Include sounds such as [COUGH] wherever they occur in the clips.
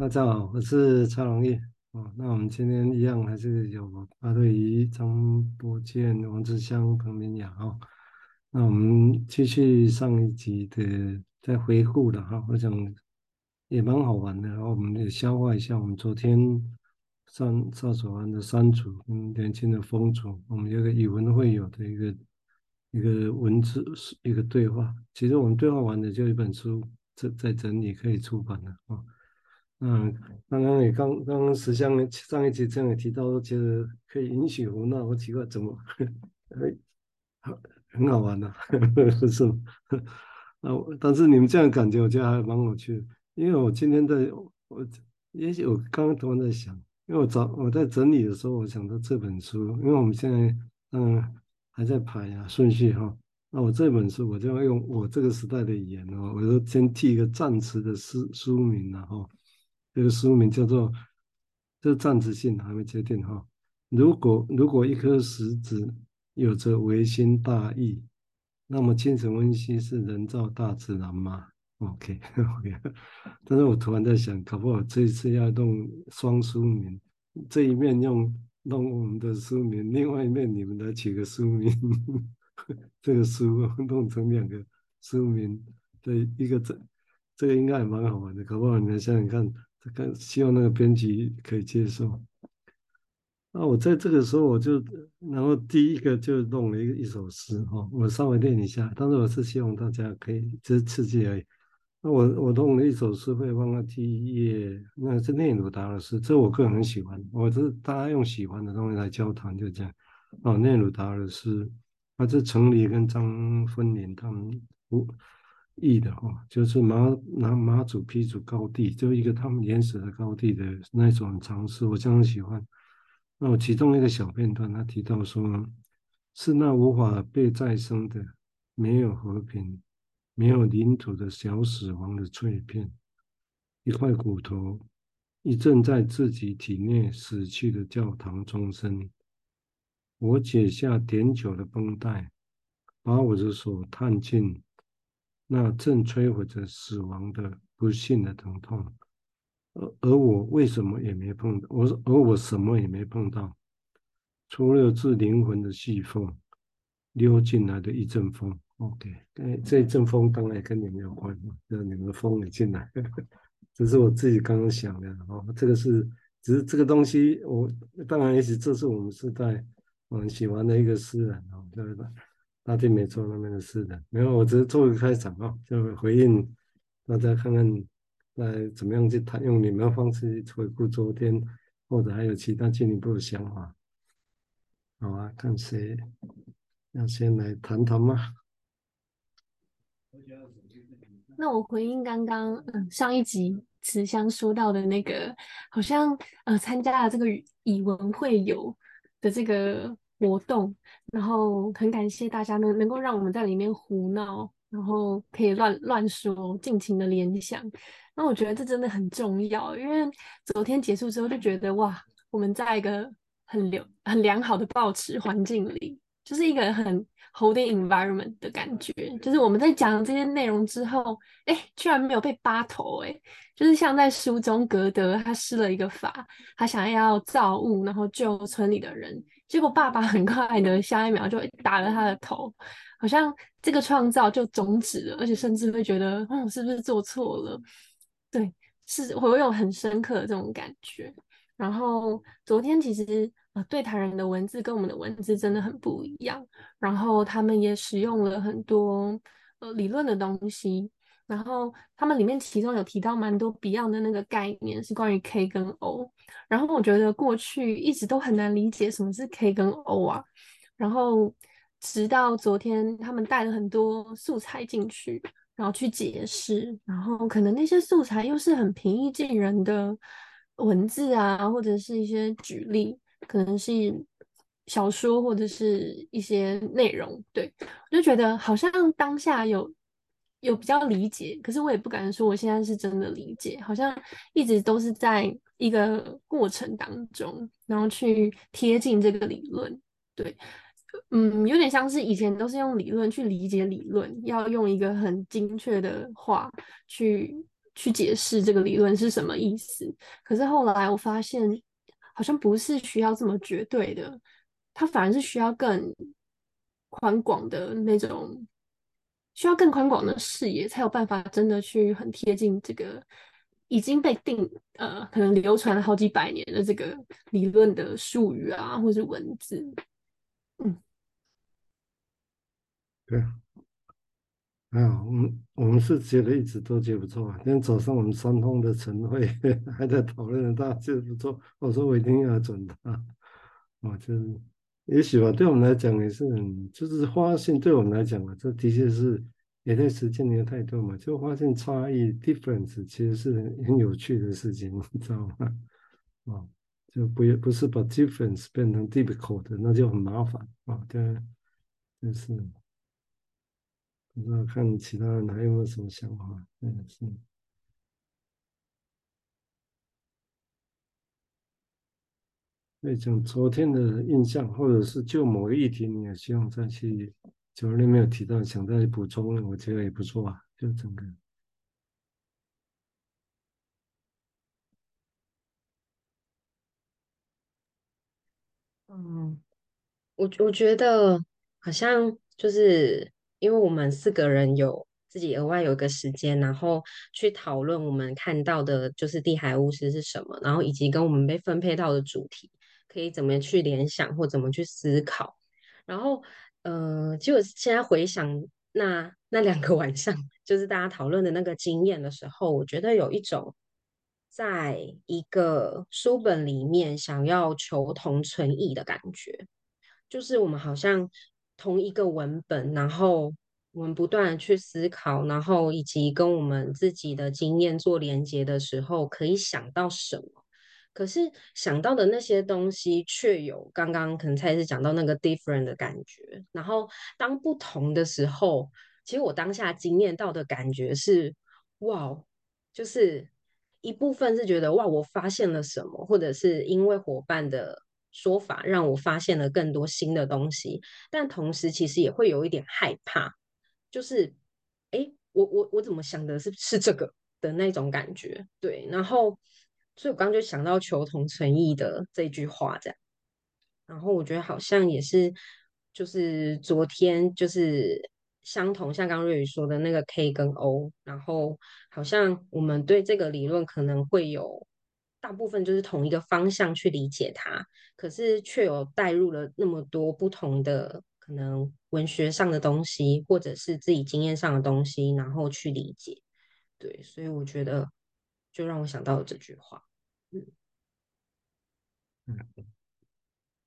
大家好，我是蔡荣义。哦，那我们今天一样还是有八对仪、张伯健、王志香、彭明雅哈。那我们继续上一集的再回顾了哈，我想也蛮好玩的。然后我们也消化一下我们昨天上赵守安的山主跟年轻的风主，我们有个以文会友的一个一个文字一个对话。其实我们对话完的就一本书在在整理可以出版了啊。嗯，刚刚也刚刚刚实相上一集这样也提到，觉得可以允许胡闹，我奇怪怎么，哎，好很好玩的，[LAUGHS] 啊，是吗？[LAUGHS] 啊，但是你们这样感觉，我觉得还蛮有趣的。因为我今天在，我也许我刚刚突然在想，因为我找我在整理的时候，我想到这本书，因为我们现在嗯还在排啊顺序哈，那我这本书我就要用我这个时代的语言哦，我就先替一个暂时的书书名然后。这个书名叫做“这暂时性还没确定哈”。如果如果一颗石子有着唯心大义，那么精神分析是人造大自然吗？OK OK。[LAUGHS] 但是我突然在想，搞不好这一次要弄双书名，这一面用弄我们的书名，另外一面你们来取个书名，[LAUGHS] 这个书弄成两个书名，对一个这这个应该还蛮好玩的，搞不好你们想想看。看，希望那个编辑可以接受。那我在这个时候，我就然后第一个就弄了一个一首诗哈，我稍微念一下。但是我是希望大家可以只是刺激而已。那我我弄了一首诗，会放在第一页，那是聂鲁达的诗，这我个人很喜欢。我是大家用喜欢的东西来交谈，就这样。哦，聂鲁达的诗，啊，这程理跟张芬林他们不。义的哈，就是马拿马祖批祖高地，就一个他们原始的高地的那种尝试，我相当喜欢。那我其中一个小片段，他提到说，是那无法被再生的，没有和平、没有领土的小死亡的碎片，一块骨头，一阵在自己体内死去的教堂钟声。我解下点酒的绷带，把我的手探进。那正摧毁着死亡的不幸的疼痛，而而我为什么也没碰到？我而我什么也没碰到，除了自灵魂的细缝溜进来的一阵风。OK，哎，这一阵风当然跟你们有关，让你们的风也进来。这是我自己刚刚想的哦。这个是，只是这个东西，我当然也许这是我们时代我很喜欢的一个诗人哦，对吧？大地没做，那边的事的，没有，我只是做一个开场啊，就回应大家看看，来怎么样去谈，用你们的方式去回顾昨天，或者还有其他进一步的想法。好啊，看谁要先来谈谈吗？那我回应刚刚嗯上一集慈香说到的那个，好像呃参加了这个以文会友的这个。活动，然后很感谢大家能能够让我们在里面胡闹，然后可以乱乱说，尽情的联想。那我觉得这真的很重要，因为昨天结束之后就觉得哇，我们在一个很良很良好的保持环境里，就是一个很 holding environment 的感觉。就是我们在讲这些内容之后，哎，居然没有被扒头，哎，就是像在书中格德他施了一个法，他想要造物，然后救村里的人。结果爸爸很快的下一秒就打了他的头，好像这个创造就终止了，而且甚至会觉得，嗯，是不是做错了？对，是会有很深刻的这种感觉。然后昨天其实呃，对谈人的文字跟我们的文字真的很不一样，然后他们也使用了很多呃理论的东西。然后他们里面其中有提到蛮多 Beyond 的那个概念，是关于 K 跟 O。然后我觉得过去一直都很难理解什么是 K 跟 O 啊。然后直到昨天，他们带了很多素材进去，然后去解释。然后可能那些素材又是很平易近人的文字啊，或者是一些举例，可能是小说或者是一些内容。对，我就觉得好像当下有。有比较理解，可是我也不敢说我现在是真的理解，好像一直都是在一个过程当中，然后去贴近这个理论。对，嗯，有点像是以前都是用理论去理解理论，要用一个很精确的话去去解释这个理论是什么意思。可是后来我发现，好像不是需要这么绝对的，它反而是需要更宽广的那种，需要更宽广的视野，才有办法真的去很贴近这个已经被定呃，可能流传了好几百年的这个理论的术语啊，或是文字。嗯，对。哎呀，我们我们是觉得一直都觉得不错啊。今天早上我们三通的晨会 [LAUGHS] 还在讨论，大家觉得不错。我说我一定要转他，我，就是也许吧，对我们来讲也是很，就是发现对我们来讲啊，这的确是也在实践的态度嘛。就发现差异 difference 其实是很有趣的事情，[LAUGHS] 你知道吗？哦，就不不是把 difference 变成 difficult，那就很麻烦啊。对，就是。不知道看其他人还有没有什么想法？嗯，是。那讲昨天的印象，或者是就某个议题，你也希望再去，昨天没有提到，想再补充，我觉得也不错啊。就整个，嗯，我我觉得好像就是。因为我们四个人有自己额外有一个时间，然后去讨论我们看到的，就是地海巫师是什么，然后以及跟我们被分配到的主题，可以怎么去联想或怎么去思考。然后，呃，就现在回想那那两个 [LAUGHS] 晚上，就是大家讨论的那个经验的时候，我觉得有一种在一个书本里面想要求同存异的感觉，就是我们好像。同一个文本，然后我们不断的去思考，然后以及跟我们自己的经验做连接的时候，可以想到什么？可是想到的那些东西，却有刚刚可能才是讲到那个 different 的感觉。然后当不同的时候，其实我当下经验到的感觉是，哇，就是一部分是觉得哇，我发现了什么，或者是因为伙伴的。说法让我发现了更多新的东西，但同时其实也会有一点害怕，就是，哎，我我我怎么想的是是这个的那种感觉，对，然后，所以我刚刚就想到求同存异的这句话，这样，然后我觉得好像也是，就是昨天就是相同，像刚瑞宇说的那个 K 跟 O，然后好像我们对这个理论可能会有。大部分就是同一个方向去理解它，可是却有带入了那么多不同的可能文学上的东西，或者是自己经验上的东西，然后去理解。对，所以我觉得就让我想到了这句话。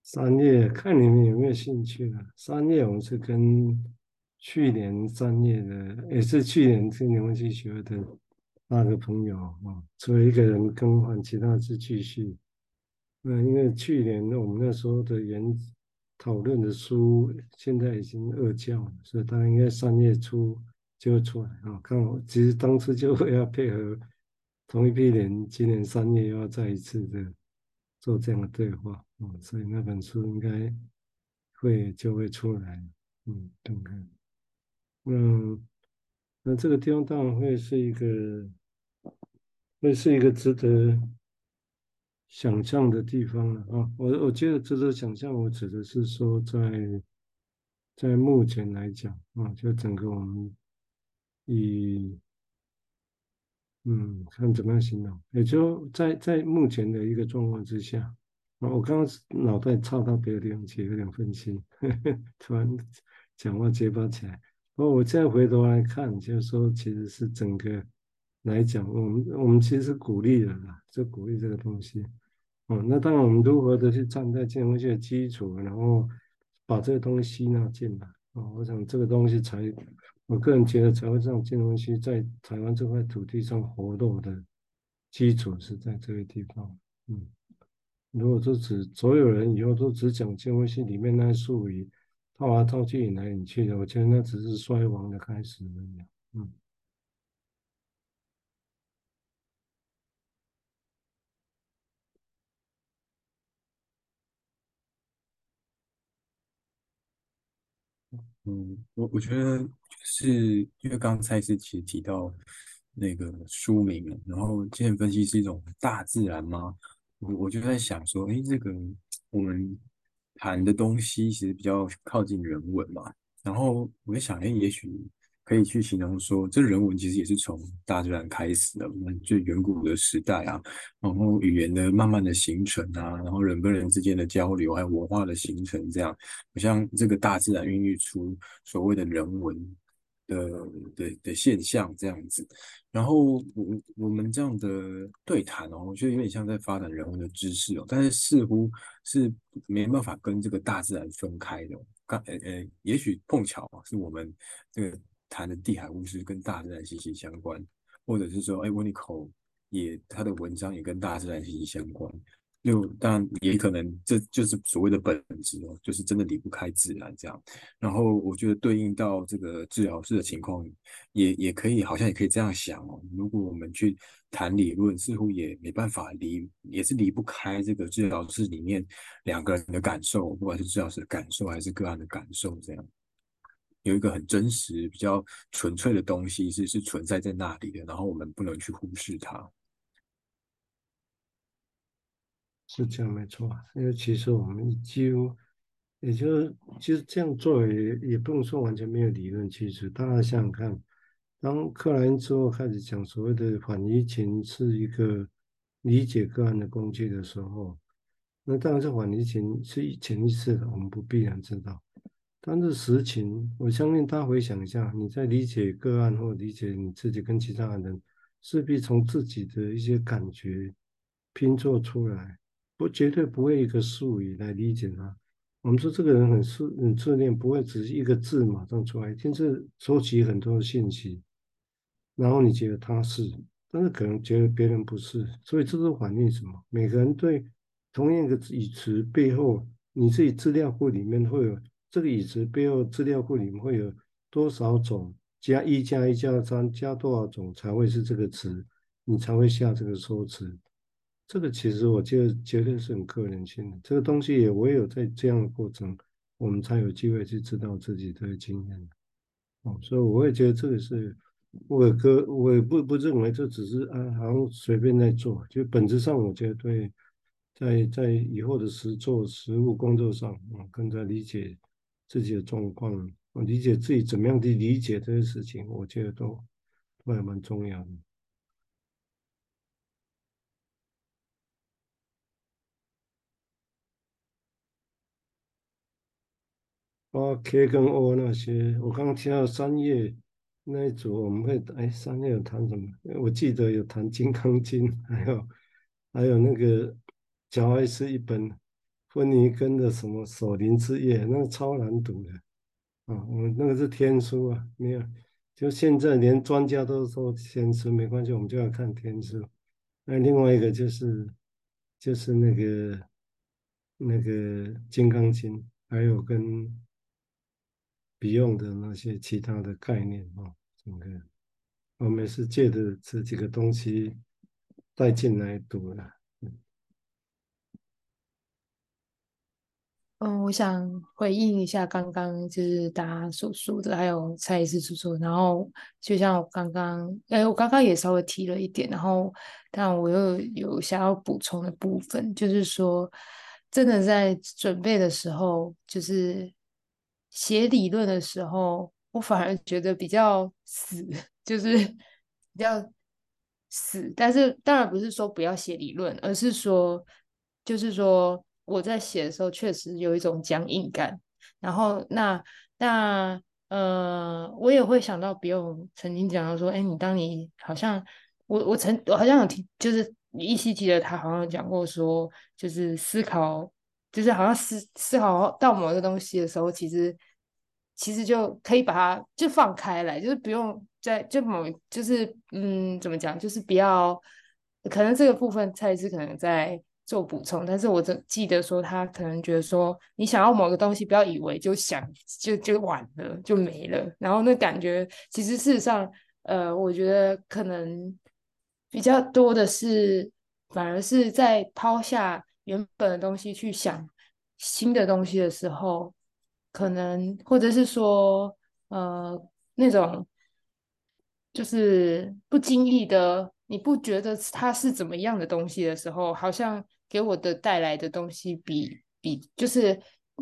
三月看你们有没有兴趣了。三月我们是跟去年三月的，也是去年青年文学学的。那个朋友啊，除了一个人更换，其他是继续。那因为去年我们那时候的原讨论的书，现在已经二教了，所以他应该三月初就会出来啊。看我其实当初就会要配合同一批人，今年三月又要再一次的做这样的对话，嗯，所以那本书应该会就会出来，嗯，看看，嗯，那这个地方当然会是一个。会是一个值得想象的地方了啊！我我觉得值得想象，我指的是说，在在目前来讲啊，就整个我们以嗯，看怎么样形容，也就在在目前的一个状况之下啊，我刚刚脑袋插到别的地方去，有点分心，呵 [LAUGHS] 呵突然讲话结巴起来。不过我再回头来看，就是说其实是整个。来讲，我们我们其实是鼓励的啦，就鼓励这个东西。哦，那当然，我们如何的去站在这东西的基础，然后把这个东西吸纳进来。哦，我想这个东西才，我个人觉得才会让这东西在台湾这块土地上活络的基础是在这个地方。嗯，如果说只所有人以后都只讲这东西里面那些术语，套来套去引来引去的，我觉得那只是衰亡的开始而已。嗯。嗯，我我觉得是因为刚才是其实提到，那个书名，然后精神分析是一种大自然吗？我我就在想说，哎，这个我们谈的东西其实比较靠近人文嘛，然后我在想，哎，也许。可以去形容说，这人文其实也是从大自然开始的。我们最远古的时代啊，然后语言的慢慢的形成啊，然后人跟人之间的交流，还有文化的形成，这样，好像这个大自然孕育出所谓的人文的的的现象这样子。然后我我们这样的对谈哦，我觉得有点像在发展人文的知识哦，但是似乎是没办法跟这个大自然分开的。刚呃呃，也许碰巧是我们这个。谈的地海巫师跟大自然息息相关，或者是说，哎，温尼口也他的文章也跟大自然息息相关。就当然也可能这就是所谓的本质哦，就是真的离不开自然这样。然后我觉得对应到这个治疗师的情况，也也可以好像也可以这样想哦。如果我们去谈理论，似乎也没办法离，也是离不开这个治疗室里面两个人的感受，不管是治疗师的感受还是个案的感受这样。有一个很真实、比较纯粹的东西是是存在在那里的，然后我们不能去忽视它。是这样没错，因为其实我们几乎，也就是其实这样做也也不能说完全没有理论基础。大家想想看，当克莱因之后开始讲所谓的反移情是一个理解个案的工具的时候，那当然这反移情是潜意识的，我们不必然知道。但是实情，我相信大家回想一下，你在理解个案或理解你自己跟其他人，势必从自己的一些感觉拼凑出来，不绝对不会一个术语来理解他。我们说这个人很自很自恋，不会只是一个字马上出来，一定是收集很多的信息，然后你觉得他是，但是可能觉得别人不是，所以这是反映什么？每个人对同样一个语词背后，你自己资料库里面会有。这个语词背后资料库里面会有多少种？加一加一加三加多少种才会是这个词？你才会下这个说辞？这个其实我觉得绝对是很个人性的。这个东西也唯有在这样的过程，我们才有机会去知道自己的经验。哦，所以我也觉得这个是我哥，我也不不认为这只是啊，好像随便在做。就本质上，我觉得对，在在以后的实做实务工作上，啊，更加理解。自己的状况，理解自己怎么样去理解这些事情，我觉得都都还蛮重要的。啊，K 跟 O 那些，我刚刚听到三页那一组，我们会哎，三页有谈什么？我记得有谈《金刚经》，[LAUGHS] 还有还有那个贾爱斯一本。芬尼根的什么《守灵之夜》，那个超难读的啊！我们那个是天书啊，没有，就现在连专家都说天书没关系，我们就要看天书。那另外一个就是就是那个那个《金刚经》，还有跟 Beyond 的那些其他的概念啊，整个我们是借着这几个东西带进来读的。嗯，我想回应一下刚刚就是大家所说的，还有蔡医师所说。然后就像我刚刚，哎，我刚刚也稍微提了一点，然后但我又有想要补充的部分，就是说，真的在准备的时候，就是写理论的时候，我反而觉得比较死，[LAUGHS] 就是比较死。但是当然不是说不要写理论，而是说，就是说。我在写的时候确实有一种僵硬感，然后那那呃，我也会想到，比如曾经讲到说，哎，你当你好像我我曾我好像有听，就是依稀记得他好像讲过说，就是思考，就是好像思思考到某一个东西的时候，其实其实就可以把它就放开来，就是不用在就某就是嗯怎么讲，就是不要可能这个部分蔡司可能在。做补充，但是我只记得说，他可能觉得说，你想要某个东西，不要以为就想就就完了就没了，然后那感觉其实事实上，呃，我觉得可能比较多的是，反而是在抛下原本的东西去想新的东西的时候，可能或者是说，呃，那种就是不经意的，你不觉得它是怎么样的东西的时候，好像给我的带来的东西比比就是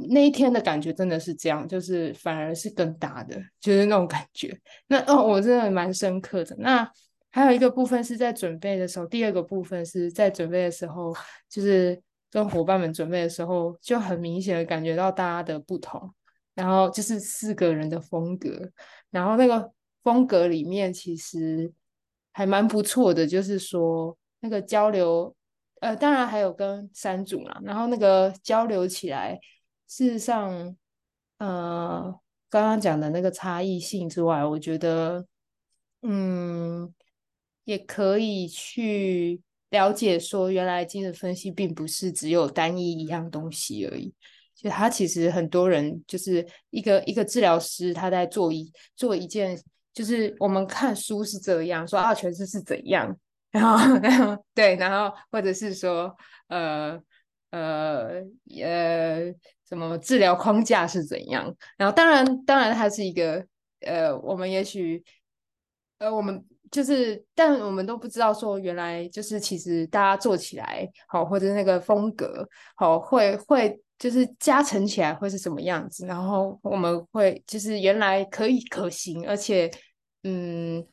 那一天的感觉真的是这样，就是反而是更大的，就是那种感觉。那哦，我真的蛮深刻的。那还有一个部分是在准备的时候，第二个部分是在准备的时候，就是跟伙伴们准备的时候，就很明显的感觉到大家的不同。然后就是四个人的风格，然后那个风格里面其实还蛮不错的，就是说那个交流，呃，当然还有跟山主啦，然后那个交流起来，事实上，呃，刚刚讲的那个差异性之外，我觉得，嗯，也可以去了解说，原来精神分析并不是只有单一一样东西而已。就他其实很多人就是一个一个治疗师，他在做一做一件，就是我们看书是这样说啊，诠释是怎样，然后然后对，然后或者是说呃呃呃什么治疗框架是怎样，然后当然当然它是一个呃，我们也许呃我们就是，但我们都不知道说原来就是其实大家做起来好，或者那个风格好会会。就是加成起来会是什么样子，然后我们会就是原来可以可行，而且嗯，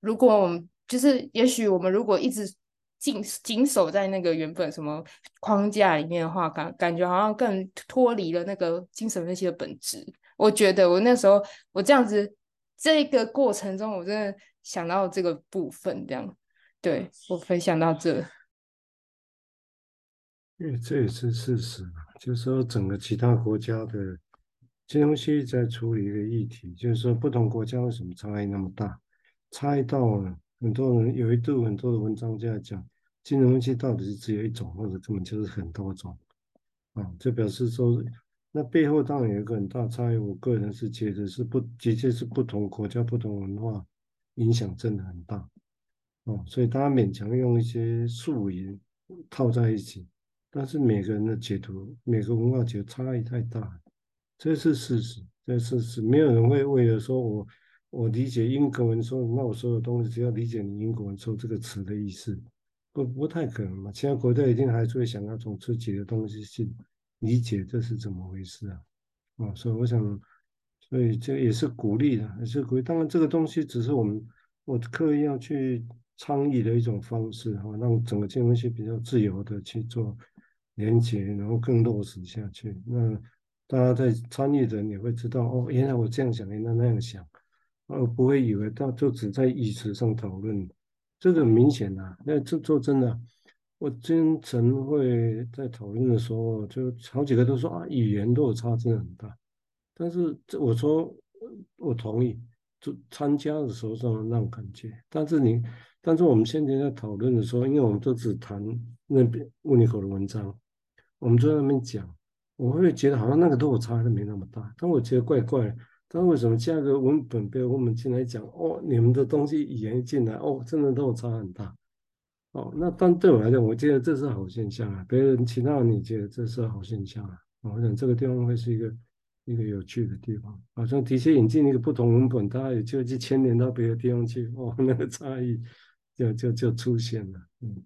如果我们就是也许我们如果一直紧紧守在那个原本什么框架里面的话，感感觉好像更脱离了那个精神分析的本质。我觉得我那时候我这样子这个过程中，我真的想到这个部分，这样对我分享到这。因为这也是事实嘛，就是说整个其他国家的金融系在处理一个议题，就是说不同国家为什么差异那么大？差异到了很多人有一度很多的文章就在讲，金融系到底是只有一种，或者根本就是很多种啊？就表示说，那背后当然有一个很大差异。我个人是觉得是不，的确是不同国家、不同文化影响真的很大哦，所以大家勉强用一些术语套在一起。但是每个人的解读，每个文化解读差异太大，这是事实，这是事实。没有人会为了说我我理解英国文说，那我所有东西只要理解你英国文说这个词的意思，不不太可能嘛。其他国家一定还是会想要从自己的东西去理解这是怎么回事啊？啊，所以我想，所以这也是鼓励的，也是鼓励。当然这个东西只是我们我刻意要去倡议的一种方式哈，让整个金融系比较自由的去做。连接，然后更落实下去。那大家在参与的，你会知道哦，原来我这样想，原来那样想，而不会以为到就只在椅子上讨论。这个很明显啊，那这做真的，我经常会在讨论的时候，就好几个都说啊，语言落差真的很大。但是这我说我同意，就参加的时候是那种感觉。但是你，但是我们现在在讨论的时候，因为我们都只谈那边乌尼口的文章。我们就在那边讲，我会觉得好像那个落差都没那么大，但我觉得怪怪的。但为什么加个文本被我们进来讲？哦，你们的东西语言一进来，哦，真的落差很大。哦，那但对我来讲，我觉得这是好现象啊。别人其他人你觉得这是好现象啊？我想这个地方会是一个一个有趣的地方。好像的确引进一个不同文本，大家也就去牵连到别的地方去，哦，[LAUGHS] 那个差异就就就出现了。嗯。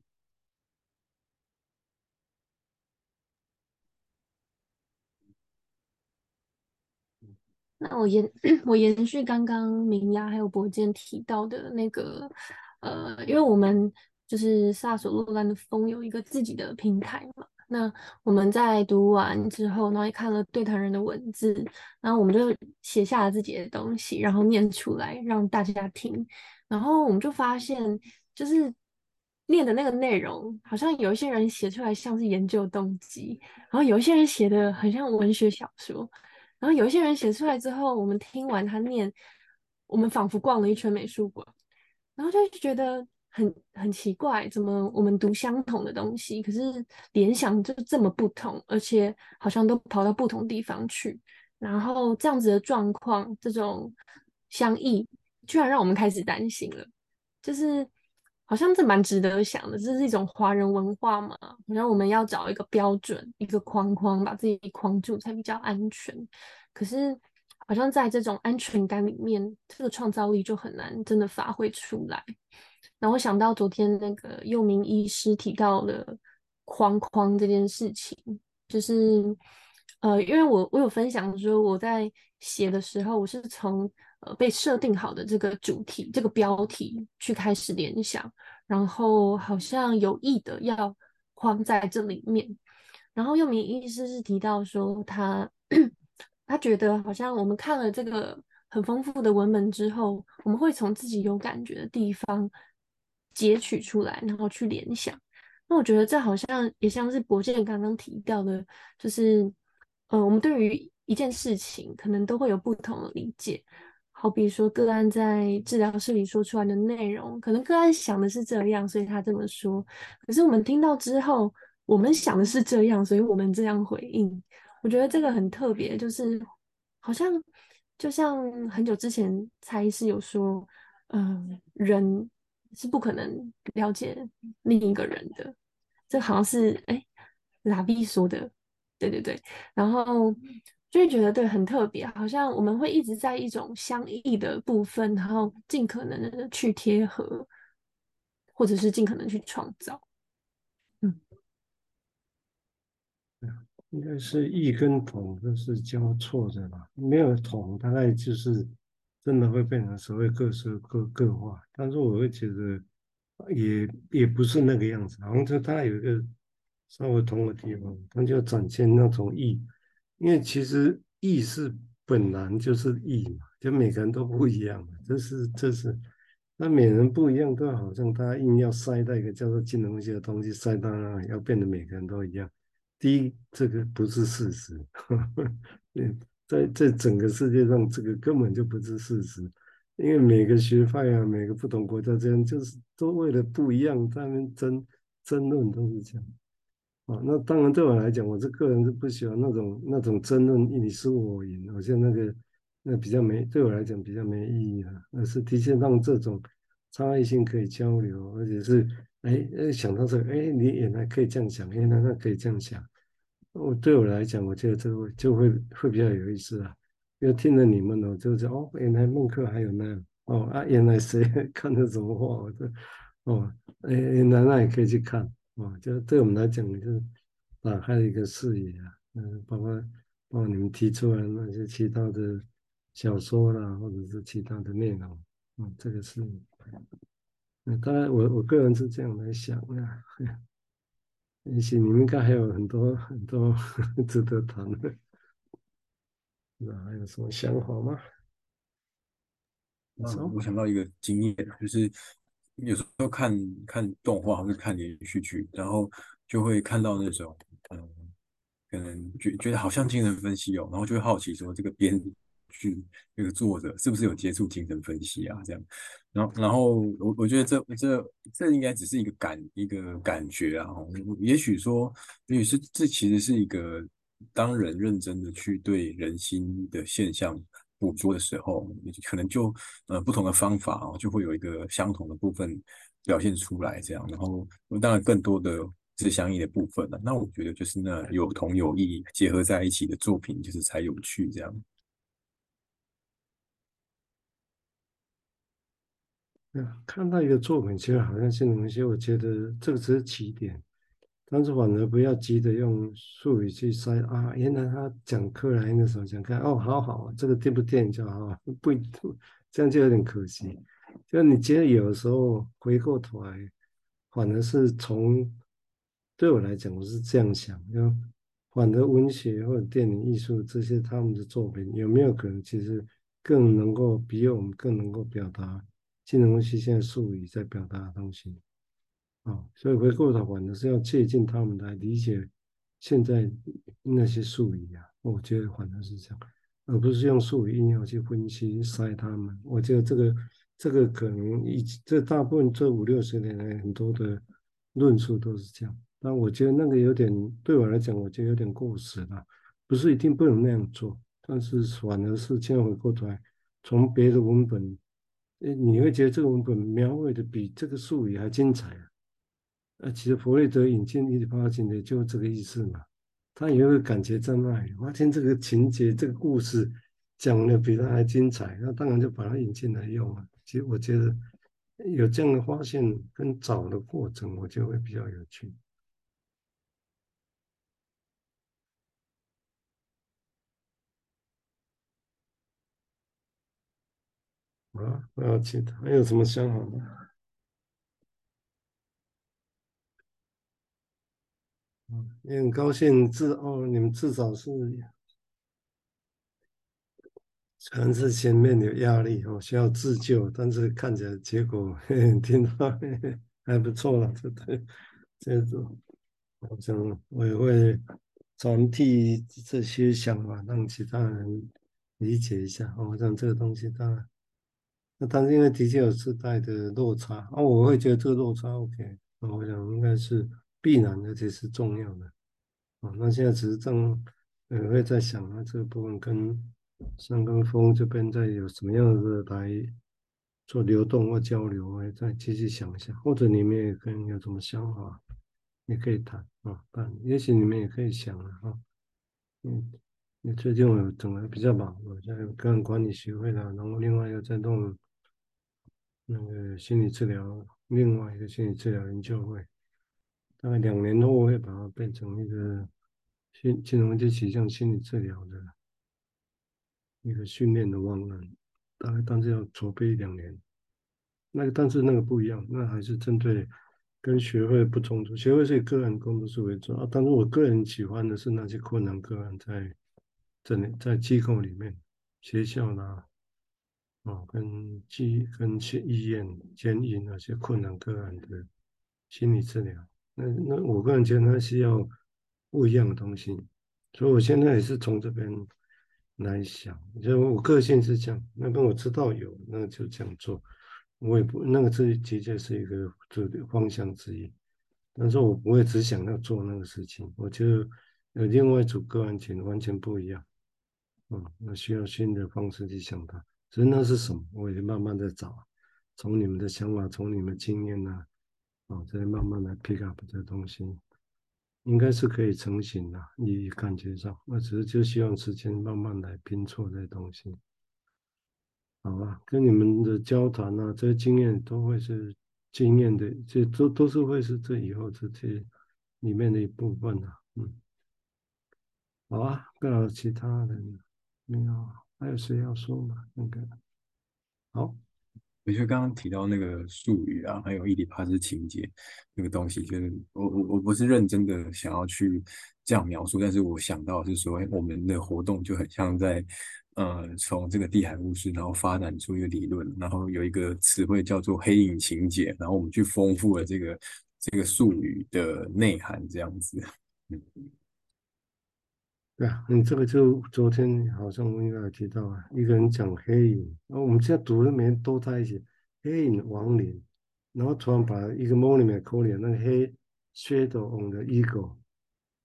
那我延 [CLEARS THROAT] 我延续刚刚明雅还有博建提到的那个，呃，因为我们就是萨索洛兰的风有一个自己的平台嘛。那我们在读完之后，然后也看了对谈人的文字，然后我们就写下了自己的东西，然后念出来让大家听。然后我们就发现，就是念的那个内容，好像有一些人写出来像是研究动机，然后有一些人写的很像文学小说。然后有一些人写出来之后，我们听完他念，我们仿佛逛了一圈美术馆，然后就觉得很很奇怪，怎么我们读相同的东西，可是联想就这么不同，而且好像都跑到不同地方去，然后这样子的状况，这种相异，居然让我们开始担心了，就是。好像这蛮值得想的，这是一种华人文化嘛？好像我们要找一个标准、一个框框，把自己框住才比较安全。可是好像在这种安全感里面，这个创造力就很难真的发挥出来。然后想到昨天那个佑铭医师提到了框框这件事情，就是呃，因为我我有分享说我在写的时候，我是从呃被设定好的这个主题、这个标题去开始联想，然后好像有意的要框在这里面。然后佑铭医师是提到说他他觉得好像我们看了这个很丰富的文本之后，我们会从自己有感觉的地方。截取出来，然后去联想。那我觉得这好像也像是博健刚刚提到的，就是，呃，我们对于一件事情可能都会有不同的理解。好比说，个案在治疗室里说出来的内容，可能个案想的是这样，所以他这么说。可是我们听到之后，我们想的是这样，所以我们这样回应。我觉得这个很特别，就是好像就像很久之前蔡医师有说，嗯、人。是不可能了解另一个人的，这好像是哎，拉比说的，对对对，然后就会觉得对很特别，好像我们会一直在一种相异的部分，然后尽可能的去贴合，或者是尽可能去创造，嗯，应该是异跟同都是交错的吧，没有同大概就是。真的会变成所谓各色各各化，但是我会觉得也也不是那个样子，好像就它有一个稍微同的地方，它就展现那种异，因为其实异是本来就是异嘛，就每个人都不一样嘛，这是这是，那每人不一样，都好像他硬要塞到一个叫做金融学的东西塞到那里，要变得每个人都一样。第一，这个不是事实，[LAUGHS] 嗯。在在整个世界上，这个根本就不是事实，因为每个学派啊，每个不同国家这样，就是都为了不一样，他们争争论都是这样。啊，那当然对我来讲，我这个人是不喜欢那种那种争论，你输我赢，好像那个那比较没对我来讲比较没意义啊，而是的确让这种差异性可以交流，而且是哎想到这个，哎你原来可以这样想，原来那可以这样想。我对我来讲，我觉得这个就会会比较有意思啊，因为听了你们呢，就是哦，原来孟克还有那样哦啊，原来谁 [LAUGHS] 看的什么话，我这哦，哎，原来那也可以去看哦，就对我们来讲，就是打开了一个视野啊，嗯，包括包括你们提出来那些其他的小说啦，或者是其他的内容，嗯，这个是，嗯，当然我我个人是这样来想啊。也许你们应该还有很多很多 [LAUGHS] 值得谈的，那还有什么想法吗？嗯，我想到一个经验，就是有时候看看动画或者看连续剧，然后就会看到那种，嗯，可能觉觉得好像精神分析哦，然后就会好奇说这个编。去那个作者是不是有接触精神分析啊？这样，然后然后我我觉得这这这应该只是一个感一个感觉啊。也许说，也许是这其实是一个当人认真的去对人心的现象捕捉的时候，可能就呃不同的方法哦，就会有一个相同的部分表现出来。这样，然后当然更多的是相应的部分了。那我觉得就是那有同有异结合在一起的作品，就是才有趣这样。看到一个作品，其实好像是某些，我觉得这个只是起点，但是反而不要急着用术语去塞啊。原来他讲克莱那时候讲看哦，好好，这个电不电就好，不 [LAUGHS] 这样就有点可惜。就你觉得有的时候回过头来，反而是从对我来讲，我是这样想，就反而文学或者电影艺术这些他们的作品，有没有可能其实更能够比我们更能够表达？金融分析现在术语在表达的东西，啊、哦，所以回过头反而是要借鉴他们来理解现在那些术语啊，我觉得反正是这样，而不是用术语硬要去分析塞他们。我觉得这个这个可能一这大部分这五六十年来很多的论述都是这样，但我觉得那个有点对我来讲，我觉得有点过时了，不是一定不能那样做，但是反而是现在回过头来从别的文本。你会觉得这个文本描绘的比这个术语还精彩啊！呃，其实弗雷德引进伊底帕金的就这个意思嘛，他也会感觉在那里，发现这个情节、这个故事讲的比他还精彩，那当然就把它引进来用了。其实我觉得有这样的发现跟找的过程，我就会比较有趣。啊，不要其他还有什么想法吗？嗯，也很高兴至哦，你们至少是，可能是前面有压力哦，需要自救，但是看起来结果嘿嘿 [LAUGHS] 听到嘿嘿还不错了，[LAUGHS] 这对，这种，我想我也会传递这些想法，让其他人理解一下。我想这个东西当然。那但是因为的确有时代的落差，啊，我会觉得这个落差 OK，那我想应该是必然的，而且是重要的，啊，那现在只是正，呃，会在想啊，这个部分跟山跟风这边在有什么样的来做流动或交流，我再继续想一下，或者你们也可以有什么想法，也可以谈啊，但也许你们也可以想了啊，嗯。你最近我整的比较忙，我在跟管理学会了，然后另外又在弄。那个心理治疗，另外一个心理治疗研究会，大概两年后会把它变成一个新金融就取向心理治疗的一个训练的方案，大概但是要筹备一两年。那个但是那个不一样，那还是针对跟学会不冲突，学会是以个人工作室为主啊。但是我个人喜欢的是那些困难个案在这里在机构里面，学校啦。哦，跟基跟去医院建议那些困难个案的心理治疗，那那我个人觉得那需要不一样的东西，所以我现在也是从这边来想，就我个性是这样，那边我知道有，那就这样做，我也不那个是的确是一个主方向之一，但是我不会只想要做那个事情，我觉得有另外一组个案情完全不一样，嗯，那需要新的方式去想它。所以那是什么？我也慢慢的找，从你们的想法，从你们经验呢，啊，再慢慢来 pick up 这东西，应该是可以成型的。你感觉上，我只是就希望时间慢慢来拼凑这东西，好吧？跟你们的交谈啊，这些经验都会是经验的，这都都是会是这以后这些里面的一部分啊。嗯，好啊，不知道其他人没有。还有谁要说吗？那个，好，我觉得刚刚提到那个术语啊，还有伊底帕斯情节那个东西，就是我我我不是认真的想要去这样描述，但是我想到是说，我们的活动就很像在呃从这个地海巫师，然后发展出一个理论，然后有一个词汇叫做黑影情节，然后我们去丰富了这个这个术语的内涵，这样子，嗯。[LAUGHS] 对啊，你这个就昨天好像我应该有提到啊，一个人讲黑影，然后我们现在读的每天都在一起，黑影亡灵，然后突然把一个 monument call 里那个黑 shadow on the ego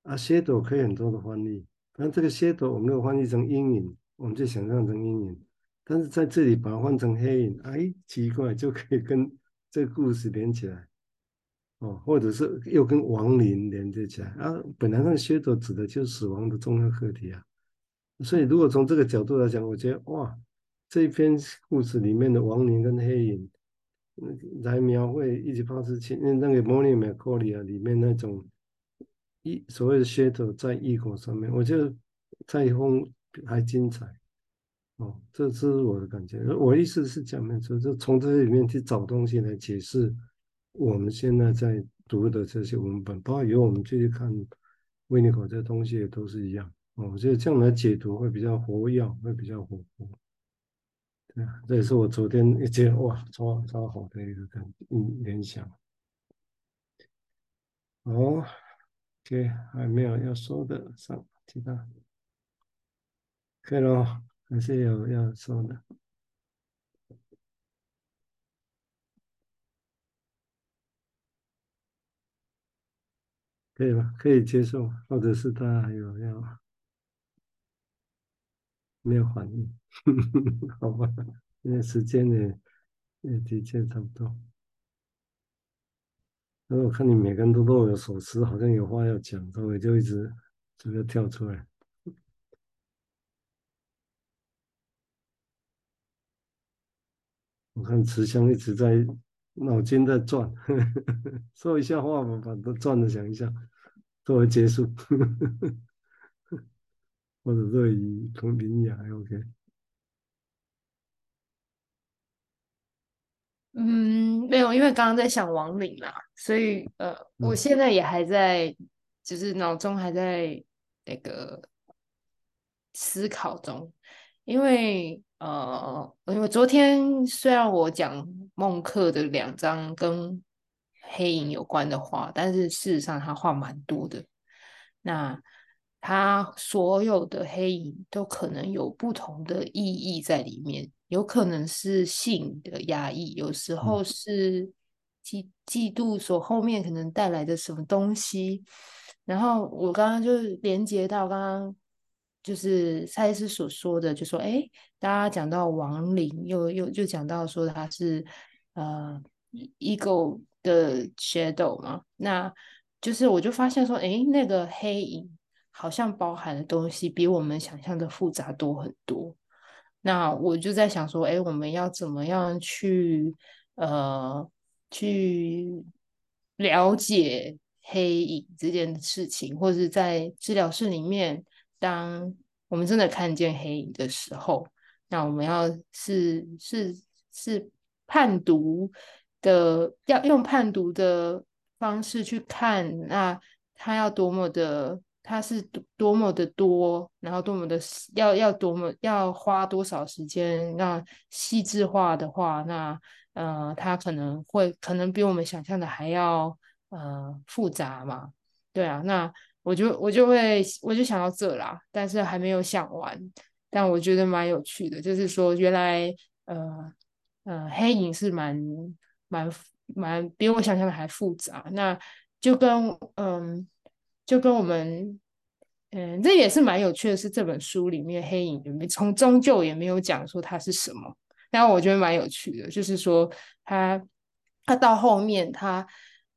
啊，shadow 可以很多的翻译，但这个 shadow 我们没有翻译成阴影，我们就想象成阴影，但是在这里把它换成黑影，哎，奇怪，就可以跟这个故事连起来。哦，或者是又跟亡灵连接起来啊，本来那个 shadow 指的就是死亡的重要课题啊，所以如果从这个角度来讲，我觉得哇，这一篇故事里面的亡灵跟黑影，来描绘伊底帕斯情那个 Monia Melancholia 里面那种一所谓的噱头在异国上面，我觉得蔡峰还精彩哦，这这是我的感觉，我意思是讲没错，就从这里面去找东西来解释。我们现在在读的这些文本，包括以后我们继续看维尼口这东西，也都是一样。哦，我觉得这样来解读会比较活跃，会比较活泼。对啊，这也是我昨天一觉得哇，超超好的一个感嗯联想。哦，OK，还没有要说的，上其他可以了，还是有要说的。可以吧？可以接受，或者是他还有要没有反应？[LAUGHS] 好吧，因为时间也也的确差不多。但是我看你每个人都若有所思，好像有话要讲，所以就一直这个跳出来。我看慈祥一直在脑筋在转，[LAUGHS] 说一下话吧，把它转的想一下，作为结束，[LAUGHS] 或者对于彭明雅还 OK。嗯，没有，因为刚刚在想亡灵啦，所以呃，我现在也还在，就是脑中还在那个思考中，因为呃，因为昨天虽然我讲孟克的两张跟黑影有关的画，但是事实上他画蛮多的，那他所有的黑影都可能有不同的意义在里面。有可能是性的压抑，有时候是嫉嫉妒所后面可能带来的什么东西。然后我刚刚就连接到刚刚就是蔡医师所说的，就说哎，大家讲到亡灵，又又就讲到说他是呃 ego 的 shadow 嘛，那就是我就发现说，哎，那个黑影好像包含的东西比我们想象的复杂多很多。那我就在想说，哎，我们要怎么样去呃去了解黑影这件事情，或者是在治疗室里面，当我们真的看见黑影的时候，那我们要是是是判读的，要用判读的方式去看，那他要多么的。它是多多么的多，然后多么的要要多么要花多少时间？那细致化的话，那呃，它可能会可能比我们想象的还要呃复杂嘛？对啊，那我就我就会我就想到这啦，但是还没有想完，但我觉得蛮有趣的，就是说原来呃呃黑影是蛮蛮蛮比我想象的还复杂，那就跟嗯。就跟我们，嗯，这也是蛮有趣的，是这本书里面黑影也没从终究也没有讲说它是什么，但我觉得蛮有趣的，就是说他他到后面他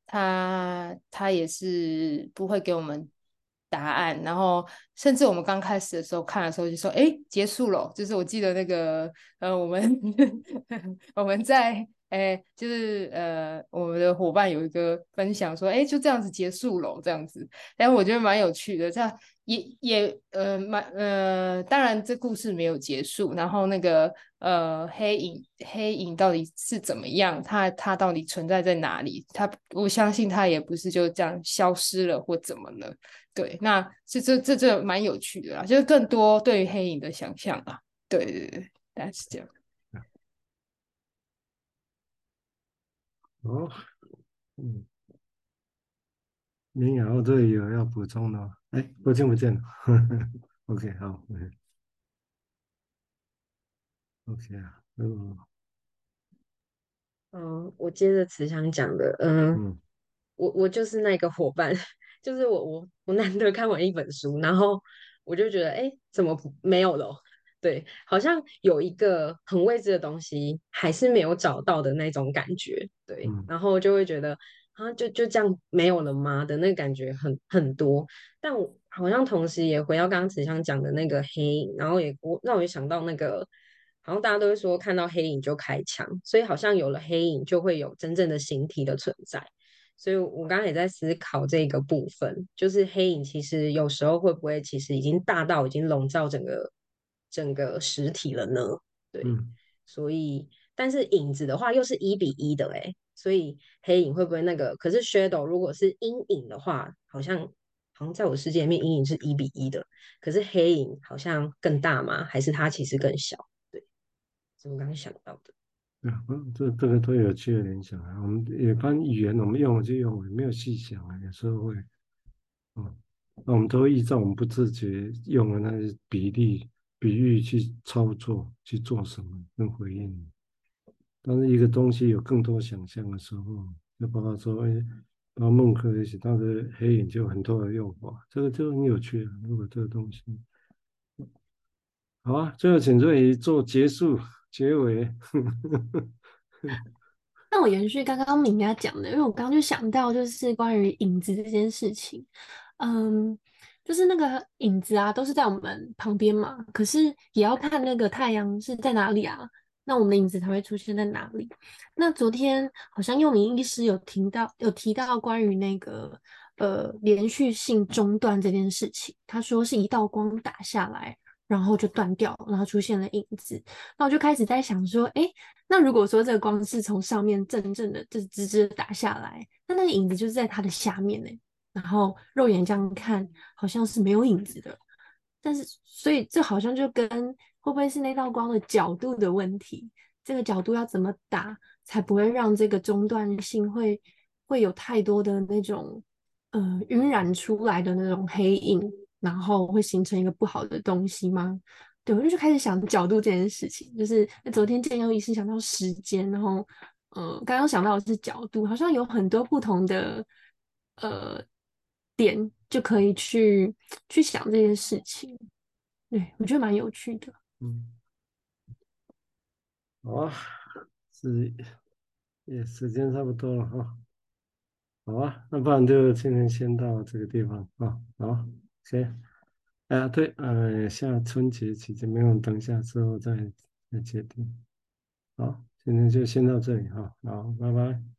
他他也是不会给我们答案，然后甚至我们刚开始的时候看的时候就说，哎，结束了，就是我记得那个呃，我们 [LAUGHS] 我们在。哎，就是呃，我们的伙伴有一个分享说，哎，就这样子结束了，这样子，但我觉得蛮有趣的。这样也也呃蛮呃，当然这故事没有结束，然后那个呃黑影黑影到底是怎么样？它它到底存在在哪里？它我相信它也不是就这样消失了或怎么了。对，那这这这这蛮有趣的啦，就是更多对于黑影的想象啊。对对对，大概是这样。哦，嗯，明雅，我这里有要补充的吗？哎，不见不见了，[LAUGHS] OK，好，OK 啊，嗯，嗯，我接着慈祥讲的，嗯，嗯我我就是那个伙伴，就是我我我难得看完一本书，然后我就觉得，哎，怎么没有了？对，好像有一个很未知的东西，还是没有找到的那种感觉。对，嗯、然后就会觉得啊，就就这样没有了吗的那个感觉很很多。但我好像同时也回到刚刚子香讲的那个黑影，然后也我让我也想到那个，好像大家都会说看到黑影就开枪，所以好像有了黑影就会有真正的形体的存在。所以我刚刚也在思考这个部分，就是黑影其实有时候会不会其实已经大到已经笼罩整个。整个实体了呢？对，嗯、所以但是影子的话又是一比一的哎，所以黑影会不会那个？可是 shadow 如果是阴影的话，好像好像在我世界里面阴影是一比一的，可是黑影好像更大吗？还是它其实更小？对，是我刚刚想到的。嗯，这这个都有趣的联想啊。我们一般语言我们用就用，没有细想啊，有时候会，嗯，那我们都会依照我们不自觉用的那些比例。比喻去操作去做什么跟回应，但是一个东西有更多想象的时候，就包括说，哎，包括孟克一些他的黑影就很多的用法，这个就很有趣啊。如果这个东西，好啊，最后请瑞怡做结束结尾。[LAUGHS] 那我延续刚刚明雅讲的，因为我刚刚就想到就是关于影子这件事情，嗯。就是那个影子啊，都是在我们旁边嘛。可是也要看那个太阳是在哪里啊。那我们的影子才会出现在哪里？那昨天好像幼龄医师有听到有提到关于那个呃连续性中断这件事情，他说是一道光打下来，然后就断掉，然后出现了影子。那我就开始在想说，哎，那如果说这个光是从上面正正的，就是直直的打下来，那那个影子就是在它的下面呢？然后肉眼这样看，好像是没有影子的。但是，所以这好像就跟会不会是那道光的角度的问题？这个角度要怎么打，才不会让这个中断性会会有太多的那种呃晕染出来的那种黑影，然后会形成一个不好的东西吗？对，我就开始想角度这件事情。就是昨天见优医师想到时间，然后呃刚刚想到的是角度，好像有很多不同的呃点。就可以去去想这件事情，对，我觉得蛮有趣的。嗯，好啊，是也时间差不多了哈。好啊，那不然就今天先到这个地方啊。好，行。啊，对，呃，下春节期间没有，等下之后再再决定。好，今天就先到这里哈。好，拜拜。